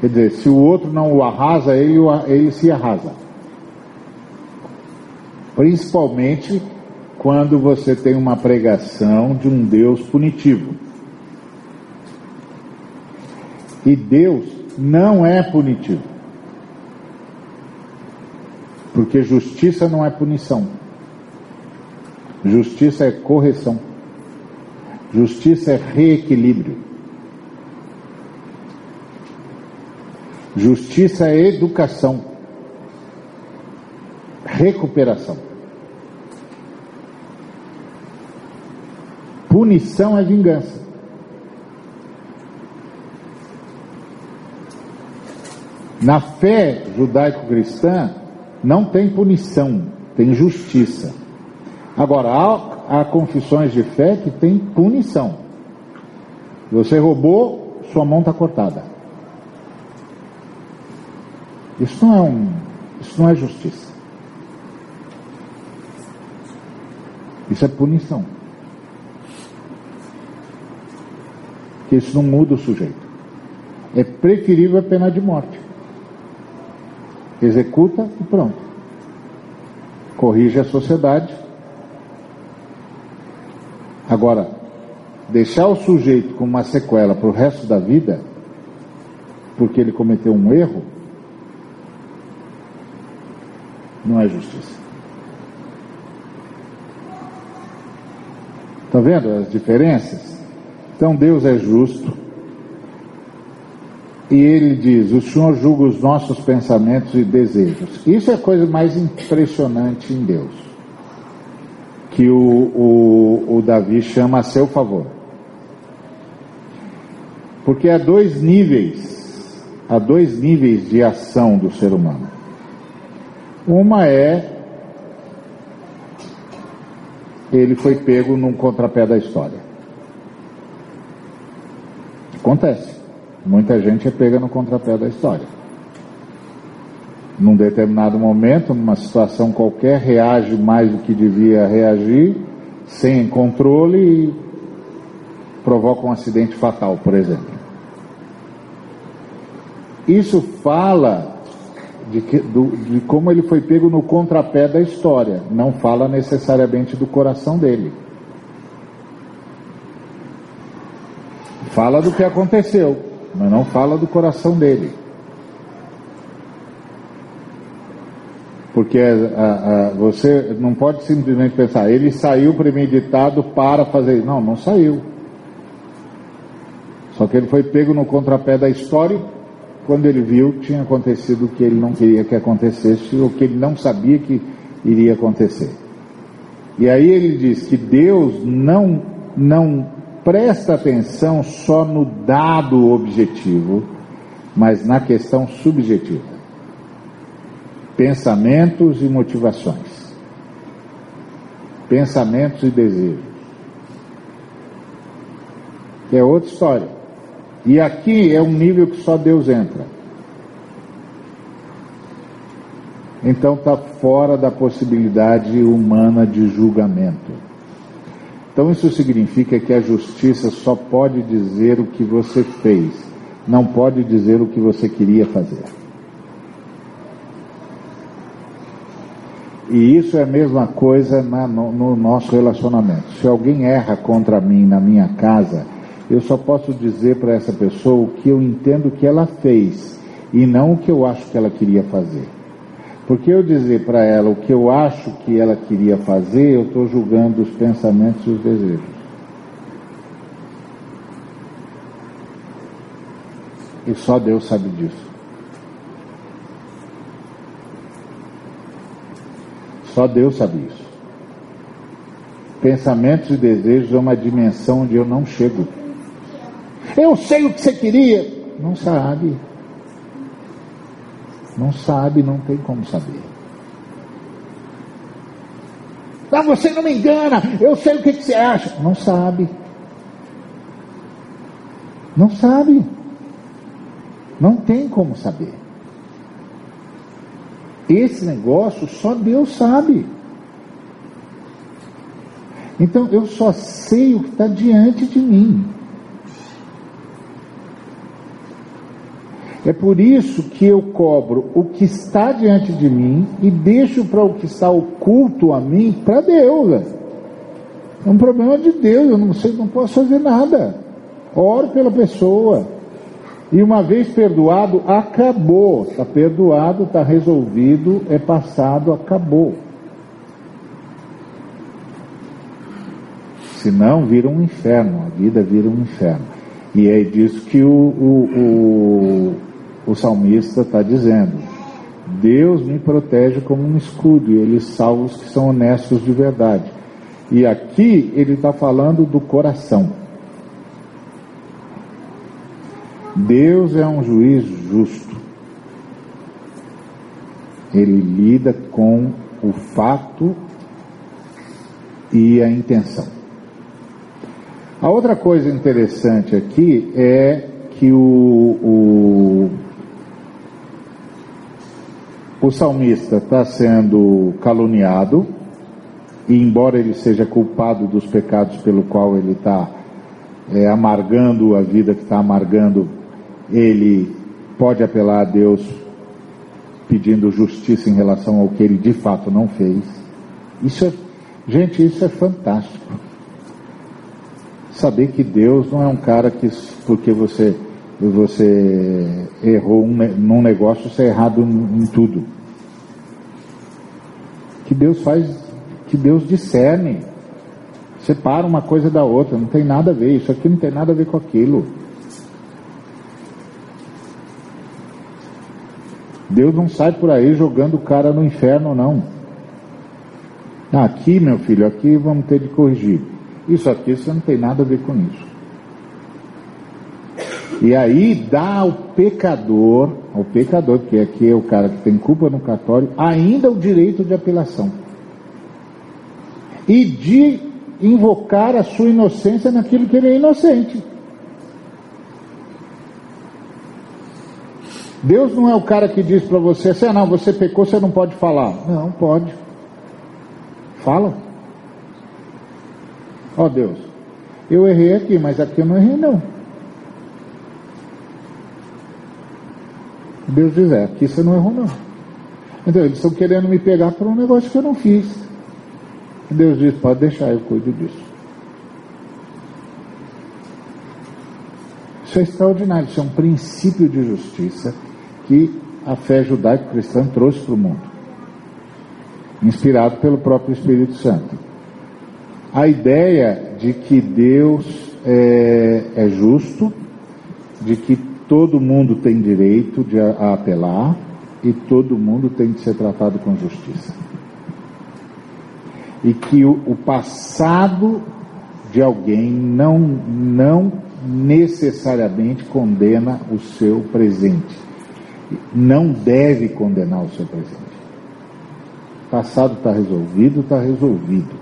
Quer dizer, se o outro não o arrasa, ele, ele se arrasa. Principalmente quando você tem uma pregação de um Deus punitivo. E Deus não é punitivo. Porque justiça não é punição. Justiça é correção. Justiça é reequilíbrio. Justiça é educação. Recuperação. Punição é vingança. Na fé judaico-cristã, não tem punição, tem justiça. Agora, há, confissões de fé que tem punição. Você roubou, sua mão está cortada. Isso não é um, isso não é justiça. Isso é punição. Que isso não muda o sujeito. É preferível a pena de morte executa e pronto. Corrige a sociedade. Agora, deixar o sujeito com uma sequela para o resto da vida, porque ele cometeu um erro, não é justiça. Está vendo as diferenças? Então Deus é justo, e ele diz: O Senhor julga os nossos pensamentos e desejos. Isso é a coisa mais impressionante em Deus, que o, o, o Davi chama a seu favor. Porque há dois níveis, há dois níveis de ação do ser humano. Uma é ele foi pego num contrapé da história. Acontece. Muita gente é pega no contrapé da história. Num determinado momento, numa situação qualquer, reage mais do que devia reagir, sem controle e provoca um acidente fatal, por exemplo. Isso fala de, que, do, de como ele foi pego no contrapé da história, não fala necessariamente do coração dele. Fala do que aconteceu mas não fala do coração dele. Porque a, a, você não pode simplesmente pensar, ele saiu premeditado para fazer. Não, não saiu. Só que ele foi pego no contrapé da história quando ele viu tinha acontecido o que ele não queria que acontecesse, ou que ele não sabia que iria acontecer. E aí ele diz que Deus não, não presta atenção só no dado objetivo, mas na questão subjetiva. Pensamentos e motivações. Pensamentos e desejos. É outra história. E aqui é um nível que só Deus entra. Então está fora da possibilidade humana de julgamento. Então isso significa que a justiça só pode dizer o que você fez, não pode dizer o que você queria fazer. E isso é a mesma coisa na, no, no nosso relacionamento. Se alguém erra contra mim na minha casa, eu só posso dizer para essa pessoa o que eu entendo que ela fez e não o que eu acho que ela queria fazer. Porque eu dizer para ela o que eu acho que ela queria fazer, eu estou julgando os pensamentos e os desejos. E só Deus sabe disso. Só Deus sabe isso. Pensamentos e desejos é uma dimensão onde eu não chego. Eu sei o que você queria. Não sabe. Não sabe, não tem como saber. Não, você não me engana, eu sei o que, que você acha. Não sabe. Não sabe. Não tem como saber. Esse negócio só Deus sabe. Então eu só sei o que está diante de mim. É por isso que eu cobro o que está diante de mim e deixo para o que está oculto a mim para Deus. É um problema de Deus, eu não sei, não posso fazer nada. Oro pela pessoa. E uma vez perdoado, acabou. Está perdoado, está resolvido, é passado, acabou. Senão vira um inferno, a vida vira um inferno. E é disso que o, o, o o salmista está dizendo: Deus me protege como um escudo, e ele salva os que são honestos de verdade. E aqui ele está falando do coração. Deus é um juiz justo. Ele lida com o fato e a intenção. A outra coisa interessante aqui é que o, o o salmista está sendo caluniado, e embora ele seja culpado dos pecados pelo qual ele está é, amargando a vida que está amargando, ele pode apelar a Deus pedindo justiça em relação ao que ele de fato não fez. Isso é, gente, isso é fantástico. Saber que Deus não é um cara que, porque você você errou um, num negócio, você é errado em, em tudo. Que Deus faz, que Deus discerne, separa uma coisa da outra, não tem nada a ver, isso aqui não tem nada a ver com aquilo. Deus não sai por aí jogando o cara no inferno, não. Aqui, meu filho, aqui vamos ter de corrigir. Isso aqui você não tem nada a ver com isso. E aí dá ao pecador, ao pecador, que aqui é o cara que tem culpa no cartório, ainda o direito de apelação. E de invocar a sua inocência naquilo que ele é inocente. Deus não é o cara que diz para você assim, ah, não, você pecou, você não pode falar. Não, pode. Fala. Ó oh, Deus, eu errei aqui, mas aqui eu não errei não. Deus diz, é, aqui você não errou não. Então, eles estão querendo me pegar por um negócio que eu não fiz. Deus diz, pode deixar, eu cuido disso. Isso é extraordinário, isso é um princípio de justiça que a fé judaico-cristã trouxe para o mundo, inspirado pelo próprio Espírito Santo. A ideia de que Deus é, é justo, de que todo mundo tem direito de a, apelar e todo mundo tem de ser tratado com justiça. E que o, o passado de alguém não, não necessariamente condena o seu presente. Não deve condenar o seu presente. Passado está resolvido, está resolvido.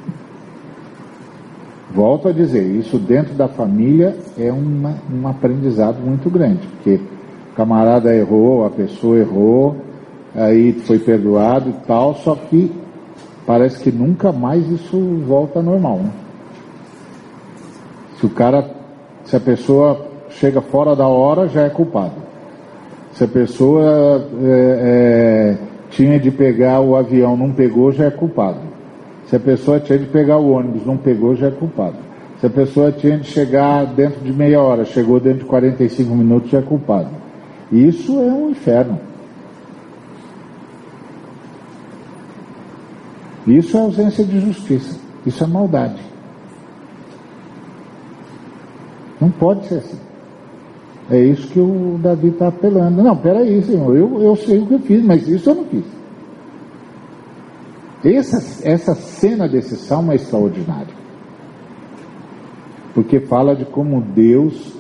Volto a dizer, isso dentro da família é uma, um aprendizado muito grande, porque o camarada errou, a pessoa errou, aí foi perdoado e tal, só que parece que nunca mais isso volta normal. Né? Se o cara, se a pessoa chega fora da hora, já é culpado. Se a pessoa é, é, tinha de pegar o avião, não pegou, já é culpado. Se a pessoa tinha de pegar o ônibus, não pegou, já é culpado. Se a pessoa tinha de chegar dentro de meia hora, chegou dentro de 45 minutos, já é culpado. Isso é um inferno. Isso é ausência de justiça. Isso é maldade. Não pode ser assim. É isso que o Davi está apelando. Não, peraí, Senhor, eu, eu sei o que eu fiz, mas isso eu não fiz. Essa, essa cena desse salmo é extraordinária. Porque fala de como Deus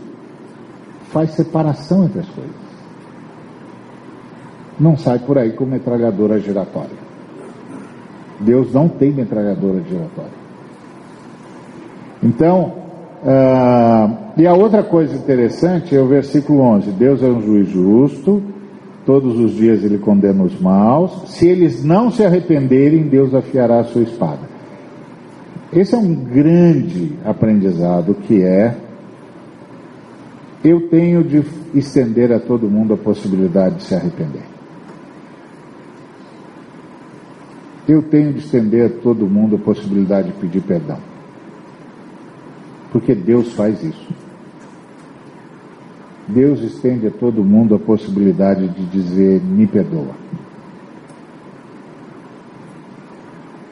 faz separação entre as coisas. Não sai por aí com metralhadora giratória. Deus não tem metralhadora giratória. Então, uh, e a outra coisa interessante é o versículo 11: Deus é um juiz justo, todos os dias ele condena os maus, se eles não se arrependerem, Deus afiará a sua espada. Esse é um grande aprendizado que é eu tenho de estender a todo mundo a possibilidade de se arrepender. Eu tenho de estender a todo mundo a possibilidade de pedir perdão. Porque Deus faz isso. Deus estende a todo mundo a possibilidade de dizer: me perdoa.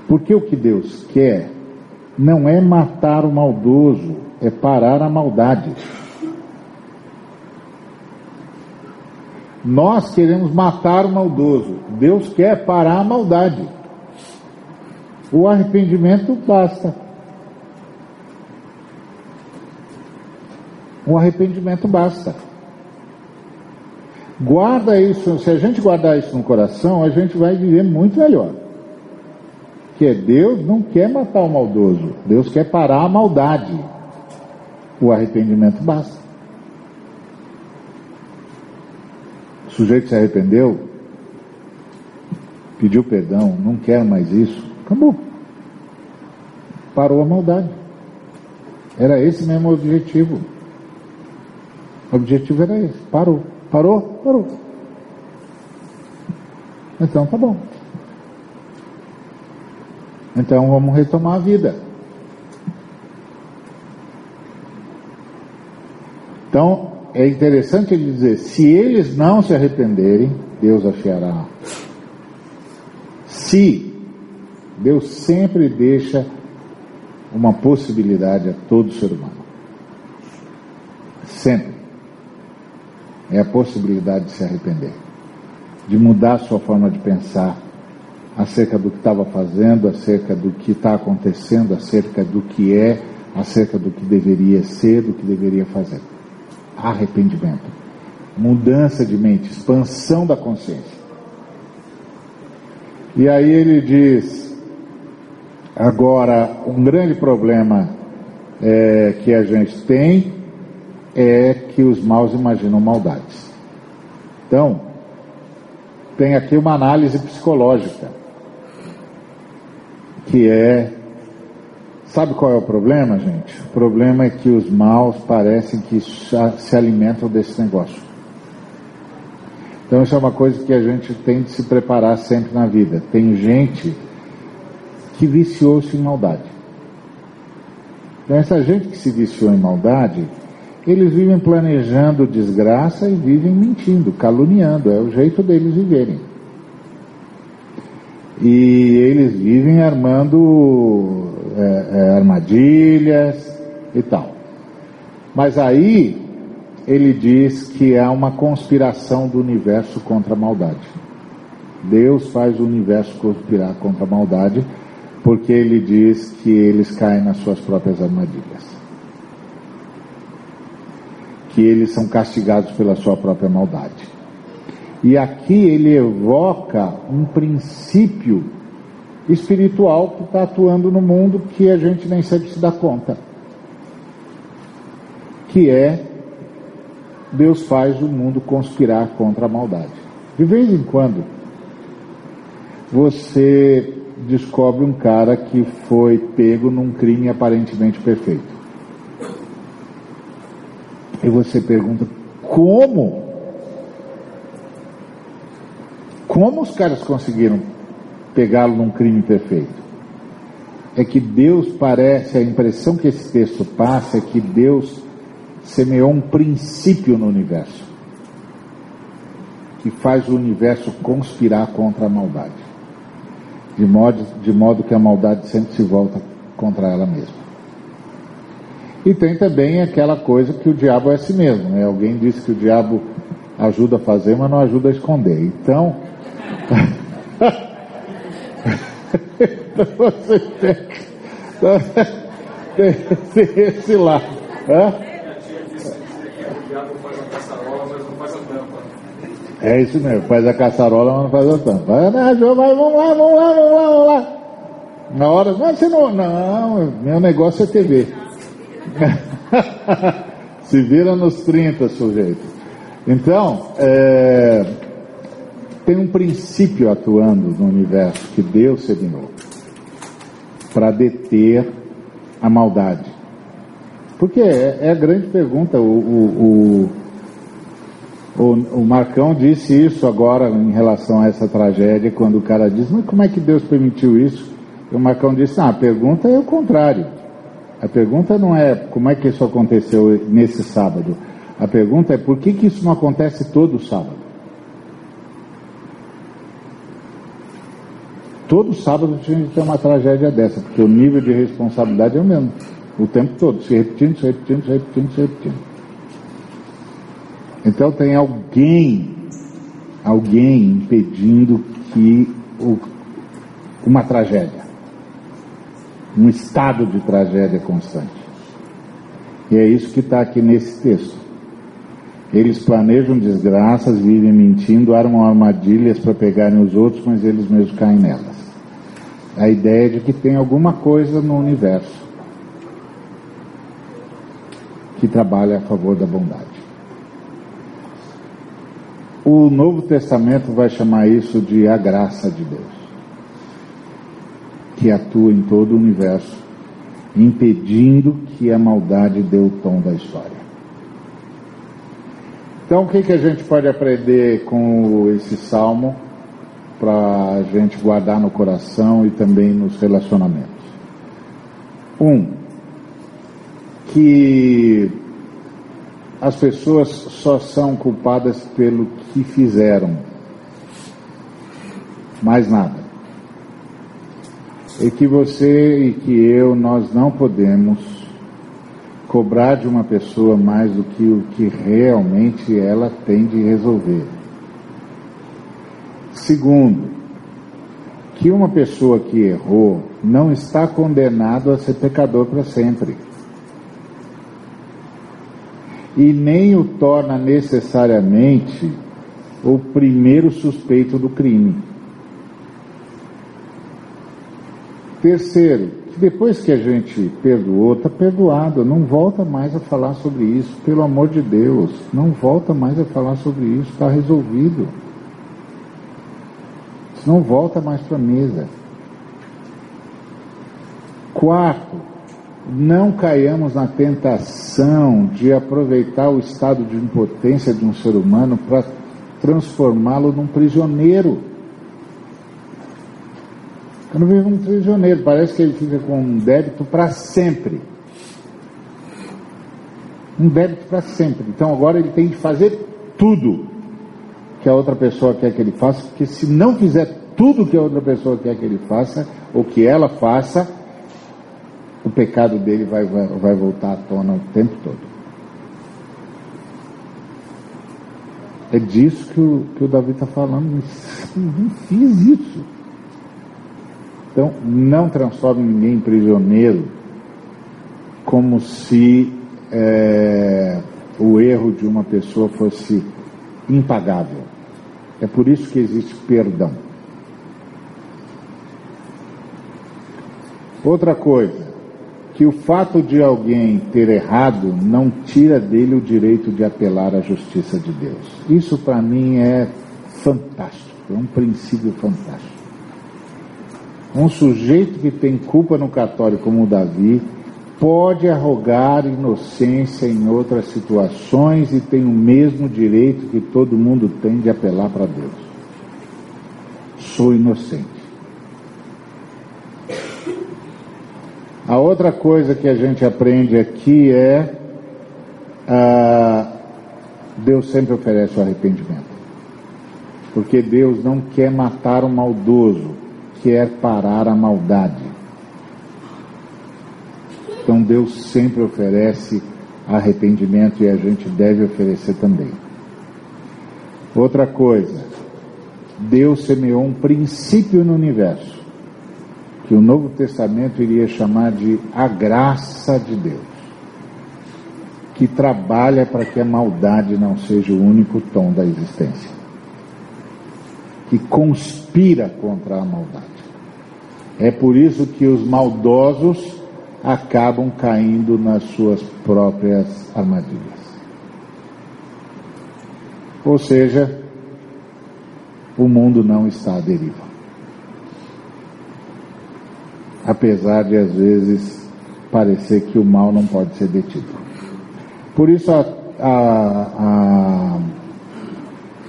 Porque o que Deus quer não é matar o maldoso, é parar a maldade. Nós queremos matar o maldoso, Deus quer parar a maldade. O arrependimento basta. O arrependimento basta. Guarda isso, se a gente guardar isso no coração, a gente vai viver muito melhor. Que é Deus não quer matar o maldoso, Deus quer parar a maldade. O arrependimento basta. O sujeito se arrependeu, pediu perdão, não quer mais isso, acabou. Parou a maldade. Era esse mesmo objetivo. O objetivo era esse. Parou. Parou? Parou. Então tá bom. Então vamos retomar a vida. Então é interessante ele dizer: se eles não se arrependerem, Deus afiará. Se Deus sempre deixa uma possibilidade a todo ser humano. Sempre é a possibilidade de se arrepender, de mudar sua forma de pensar acerca do que estava fazendo, acerca do que está acontecendo, acerca do que é, acerca do que deveria ser, do que deveria fazer. Arrependimento, mudança de mente, expansão da consciência. E aí ele diz: agora, um grande problema é, que a gente tem é que os maus imaginam maldades. Então, tem aqui uma análise psicológica, que é. Sabe qual é o problema, gente? O problema é que os maus parecem que se alimentam desse negócio. Então, isso é uma coisa que a gente tem de se preparar sempre na vida. Tem gente que viciou-se em maldade. Então, essa gente que se viciou em maldade, eles vivem planejando desgraça e vivem mentindo, caluniando, é o jeito deles viverem. E eles vivem armando é, é, armadilhas e tal. Mas aí ele diz que há uma conspiração do universo contra a maldade. Deus faz o universo conspirar contra a maldade, porque ele diz que eles caem nas suas próprias armadilhas que eles são castigados pela sua própria maldade. E aqui ele evoca um princípio espiritual que está atuando no mundo que a gente nem sempre se dá conta. Que é Deus faz o mundo conspirar contra a maldade. De vez em quando, você descobre um cara que foi pego num crime aparentemente perfeito. E você pergunta: como? Como os caras conseguiram pegá-lo num crime perfeito? É que Deus parece, a impressão que esse texto passa é que Deus semeou um princípio no universo que faz o universo conspirar contra a maldade, de modo, de modo que a maldade sempre se volta contra ela mesma. E tem também aquela coisa que o diabo é assim mesmo, né? Alguém disse que o diabo ajuda a fazer, mas não ajuda a esconder. Então, você tem, tem, tem esse lado. Hã? É isso mesmo, faz a caçarola, mas não faz a tampa. Vai, vamos lá, vamos lá, vamos lá, vamos lá. Na hora, mas você não. Não, meu negócio é TV. Se vira nos 30, sujeito. Então, é, tem um princípio atuando no universo que Deus sedinou para deter a maldade. Porque é, é, a grande pergunta. O, o, o, o, Marcão disse isso agora em relação a essa tragédia, quando o cara diz, mas como é que Deus permitiu isso? E o Marcão disse, ah, a pergunta é o contrário. A pergunta não é como é que isso aconteceu nesse sábado. A pergunta é por que, que isso não acontece todo sábado? Todo sábado tinha de ter uma tragédia dessa, porque o nível de responsabilidade é o mesmo. O tempo todo, se repetindo, se repetindo, se repetindo, se repetindo. Então tem alguém, alguém impedindo que o, uma tragédia, um estado de tragédia constante. E é isso que está aqui nesse texto. Eles planejam desgraças, vivem mentindo, armam armadilhas para pegarem os outros, mas eles mesmos caem nelas. A ideia de que tem alguma coisa no universo que trabalha a favor da bondade. O Novo Testamento vai chamar isso de a graça de Deus, que atua em todo o universo, impedindo que a maldade dê o tom da história. Então, o que, que a gente pode aprender com esse salmo para a gente guardar no coração e também nos relacionamentos? Um, que as pessoas só são culpadas pelo que fizeram, mais nada. E que você e que eu, nós não podemos cobrar de uma pessoa mais do que o que realmente ela tem de resolver. Segundo, que uma pessoa que errou não está condenado a ser pecador para sempre. E nem o torna necessariamente o primeiro suspeito do crime. Terceiro, depois que a gente perdoou, está perdoado, não volta mais a falar sobre isso, pelo amor de Deus, não volta mais a falar sobre isso, está resolvido. Não volta mais para a mesa. Quarto, não caiamos na tentação de aproveitar o estado de impotência de um ser humano para transformá-lo num prisioneiro. Eu não vivo um prisioneiro, parece que ele fica com um débito para sempre. Um débito para sempre. Então agora ele tem que fazer tudo que a outra pessoa quer que ele faça, porque se não fizer tudo que a outra pessoa quer que ele faça, ou que ela faça, o pecado dele vai, vai, vai voltar à tona o tempo todo. É disso que o, que o Davi está falando. Não fiz isso. Então, não transforme ninguém em prisioneiro como se é, o erro de uma pessoa fosse impagável. É por isso que existe perdão. Outra coisa, que o fato de alguém ter errado não tira dele o direito de apelar à justiça de Deus. Isso para mim é fantástico, é um princípio fantástico. Um sujeito que tem culpa no cartório como o Davi pode arrogar inocência em outras situações e tem o mesmo direito que todo mundo tem de apelar para Deus. Sou inocente. A outra coisa que a gente aprende aqui é ah, Deus sempre oferece o arrependimento. Porque Deus não quer matar o maldoso, quer parar a maldade. Então Deus sempre oferece arrependimento e a gente deve oferecer também. Outra coisa, Deus semeou um princípio no universo, que o Novo Testamento iria chamar de a graça de Deus, que trabalha para que a maldade não seja o único tom da existência, que conspira contra a maldade. É por isso que os maldosos acabam caindo nas suas próprias armadilhas. Ou seja, o mundo não está à deriva. Apesar de às vezes parecer que o mal não pode ser detido. Por isso a, a, a,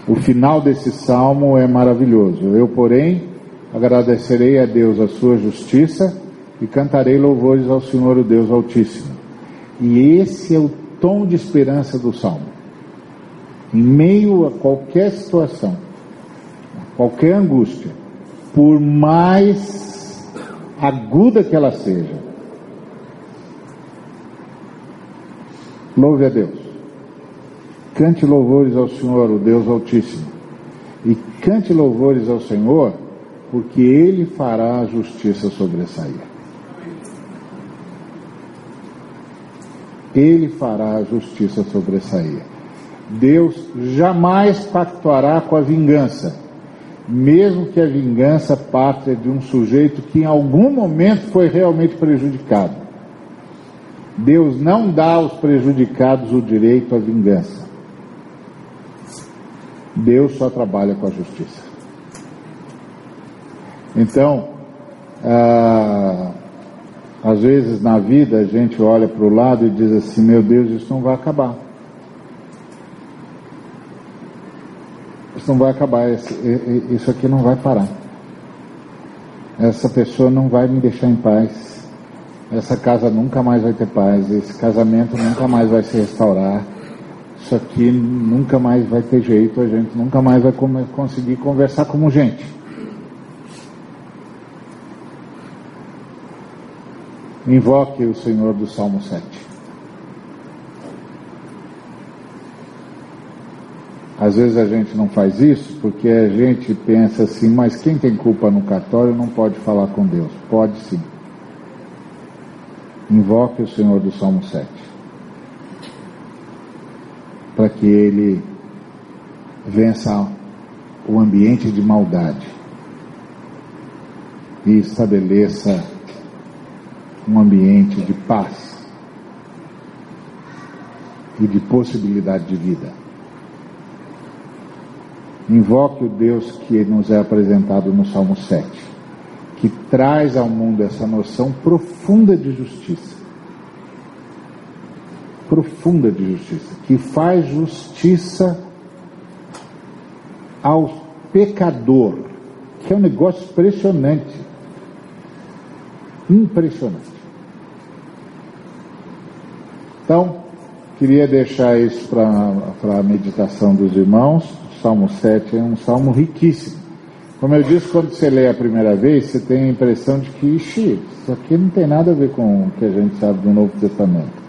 o final desse salmo é maravilhoso. Eu, porém, agradecerei a Deus a sua justiça e cantarei louvores ao Senhor, o Deus Altíssimo. E esse é o tom de esperança do salmo. Em meio a qualquer situação, a qualquer angústia, por mais aguda que ela seja, louve a Deus. Cante louvores ao Senhor, o Deus Altíssimo. E cante louvores ao Senhor, porque Ele fará a justiça sobressair. ele fará a justiça sobressair. Deus jamais pactuará com a vingança, mesmo que a vingança parta de um sujeito que em algum momento foi realmente prejudicado. Deus não dá aos prejudicados o direito à vingança. Deus só trabalha com a justiça. Então, ah, às vezes na vida a gente olha para o lado e diz assim: meu Deus, isso não vai acabar. Isso não vai acabar, isso aqui não vai parar. Essa pessoa não vai me deixar em paz. Essa casa nunca mais vai ter paz. Esse casamento nunca mais vai se restaurar. Isso aqui nunca mais vai ter jeito. A gente nunca mais vai conseguir conversar como gente. Invoque o Senhor do Salmo 7. Às vezes a gente não faz isso porque a gente pensa assim, mas quem tem culpa no cartório não pode falar com Deus. Pode sim. Invoque o Senhor do Salmo 7. Para que ele vença o ambiente de maldade e estabeleça um ambiente de paz e de possibilidade de vida. Invoque o Deus que nos é apresentado no Salmo 7, que traz ao mundo essa noção profunda de justiça. Profunda de justiça, que faz justiça ao pecador, que é um negócio impressionante. Impressionante. Então, queria deixar isso para a meditação dos irmãos. O Salmo 7 é um salmo riquíssimo. Como eu disse, quando você lê a primeira vez, você tem a impressão de que, ixi, isso aqui não tem nada a ver com o que a gente sabe do Novo Testamento.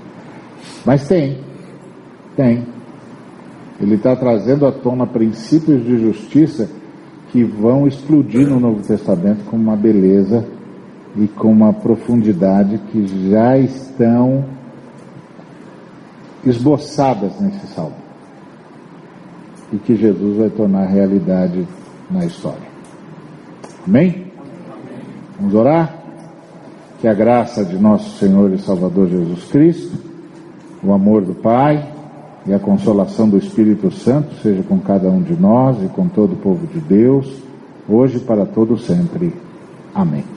Mas tem, tem. Ele está trazendo à tona princípios de justiça que vão explodir no Novo Testamento com uma beleza e com uma profundidade que já estão esboçadas nesse salmo. E que Jesus vai tornar realidade na história. Amém? Vamos orar? Que a graça de nosso Senhor e Salvador Jesus Cristo, o amor do Pai e a consolação do Espírito Santo seja com cada um de nós e com todo o povo de Deus, hoje e para todo sempre. Amém.